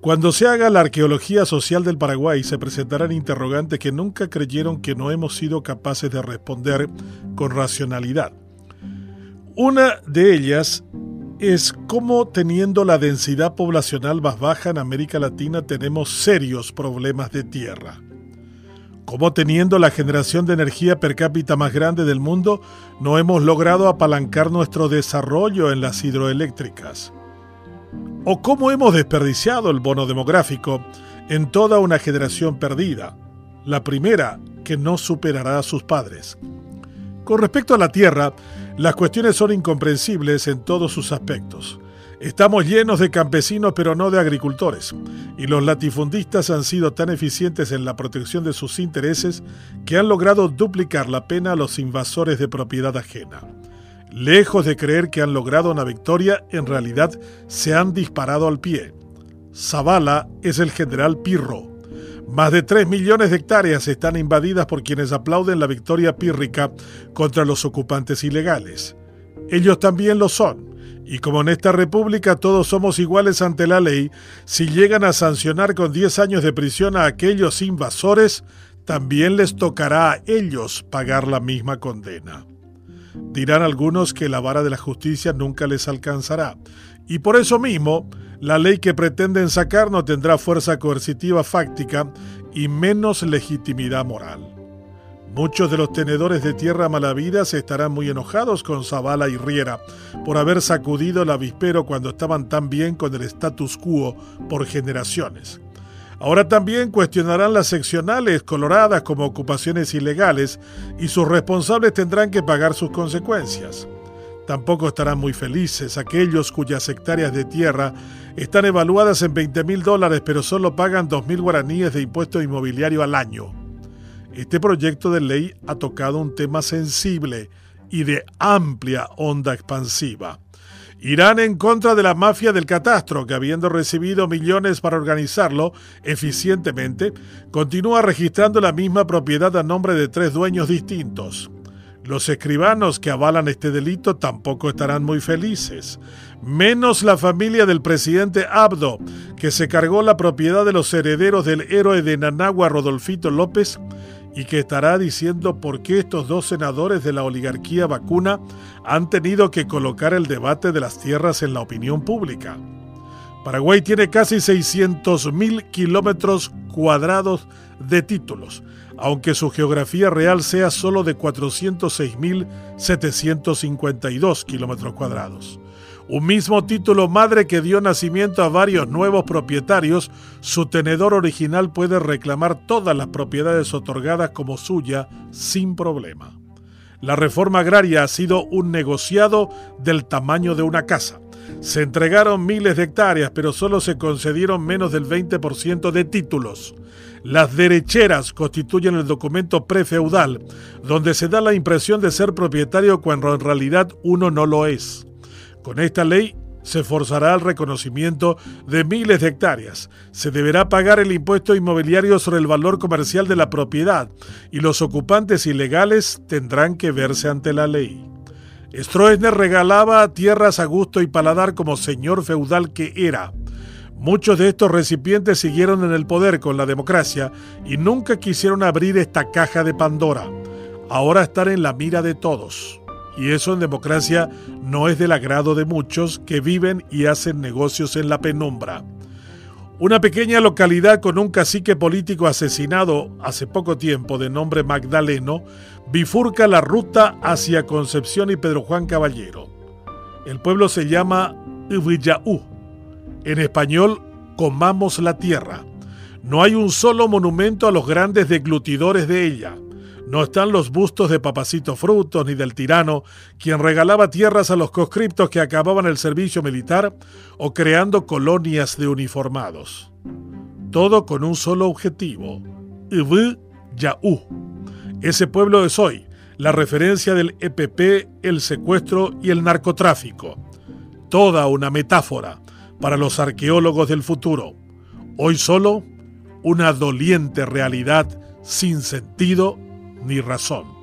Cuando se haga la arqueología social del Paraguay se presentarán interrogantes que nunca creyeron que no hemos sido capaces de responder con racionalidad. Una de ellas es cómo teniendo la densidad poblacional más baja en América Latina tenemos serios problemas de tierra. Cómo teniendo la generación de energía per cápita más grande del mundo no hemos logrado apalancar nuestro desarrollo en las hidroeléctricas o cómo hemos desperdiciado el bono demográfico en toda una generación perdida, la primera que no superará a sus padres. Con respecto a la tierra, las cuestiones son incomprensibles en todos sus aspectos. Estamos llenos de campesinos pero no de agricultores, y los latifundistas han sido tan eficientes en la protección de sus intereses que han logrado duplicar la pena a los invasores de propiedad ajena. Lejos de creer que han logrado una victoria, en realidad se han disparado al pie. Zavala es el general Pirro. Más de 3 millones de hectáreas están invadidas por quienes aplauden la victoria pírrica contra los ocupantes ilegales. Ellos también lo son, y como en esta república todos somos iguales ante la ley, si llegan a sancionar con 10 años de prisión a aquellos invasores, también les tocará a ellos pagar la misma condena. Dirán algunos que la vara de la justicia nunca les alcanzará. Y por eso mismo, la ley que pretenden sacar no tendrá fuerza coercitiva fáctica y menos legitimidad moral. Muchos de los tenedores de tierra malavidas estarán muy enojados con Zavala y Riera por haber sacudido el avispero cuando estaban tan bien con el status quo por generaciones. Ahora también cuestionarán las seccionales coloradas como ocupaciones ilegales y sus responsables tendrán que pagar sus consecuencias. Tampoco estarán muy felices aquellos cuyas hectáreas de tierra están evaluadas en 20 mil dólares pero solo pagan 2 mil guaraníes de impuesto inmobiliario al año. Este proyecto de ley ha tocado un tema sensible y de amplia onda expansiva irán en contra de la mafia del catastro, que habiendo recibido millones para organizarlo eficientemente, continúa registrando la misma propiedad a nombre de tres dueños distintos. Los escribanos que avalan este delito tampoco estarán muy felices, menos la familia del presidente Abdo, que se cargó la propiedad de los herederos del héroe de Nanagua Rodolfito López, y que estará diciendo por qué estos dos senadores de la oligarquía vacuna han tenido que colocar el debate de las tierras en la opinión pública. Paraguay tiene casi 600.000 kilómetros cuadrados de títulos, aunque su geografía real sea solo de 406.752 kilómetros cuadrados un mismo título madre que dio nacimiento a varios nuevos propietarios, su tenedor original puede reclamar todas las propiedades otorgadas como suya sin problema. La reforma agraria ha sido un negociado del tamaño de una casa. Se entregaron miles de hectáreas, pero solo se concedieron menos del 20% de títulos. Las derecheras constituyen el documento prefeudal, donde se da la impresión de ser propietario cuando en realidad uno no lo es. Con esta ley se forzará el reconocimiento de miles de hectáreas. Se deberá pagar el impuesto inmobiliario sobre el valor comercial de la propiedad y los ocupantes ilegales tendrán que verse ante la ley. Stroessner regalaba tierras a gusto y paladar como señor feudal que era. Muchos de estos recipientes siguieron en el poder con la democracia y nunca quisieron abrir esta caja de Pandora. Ahora están en la mira de todos y eso en democracia no es del agrado de muchos que viven y hacen negocios en la penumbra. Una pequeña localidad con un cacique político asesinado hace poco tiempo de nombre Magdaleno bifurca la ruta hacia Concepción y Pedro Juan Caballero. El pueblo se llama Ubiyaú. En español, comamos la tierra. No hay un solo monumento a los grandes deglutidores de ella. No están los bustos de Papacito Frutos ni del tirano, quien regalaba tierras a los conscriptos que acababan el servicio militar o creando colonias de uniformados. Todo con un solo objetivo, Ibu Yaú. Ese pueblo es hoy la referencia del EPP, el secuestro y el narcotráfico. Toda una metáfora para los arqueólogos del futuro. Hoy solo una doliente realidad sin sentido ni razón.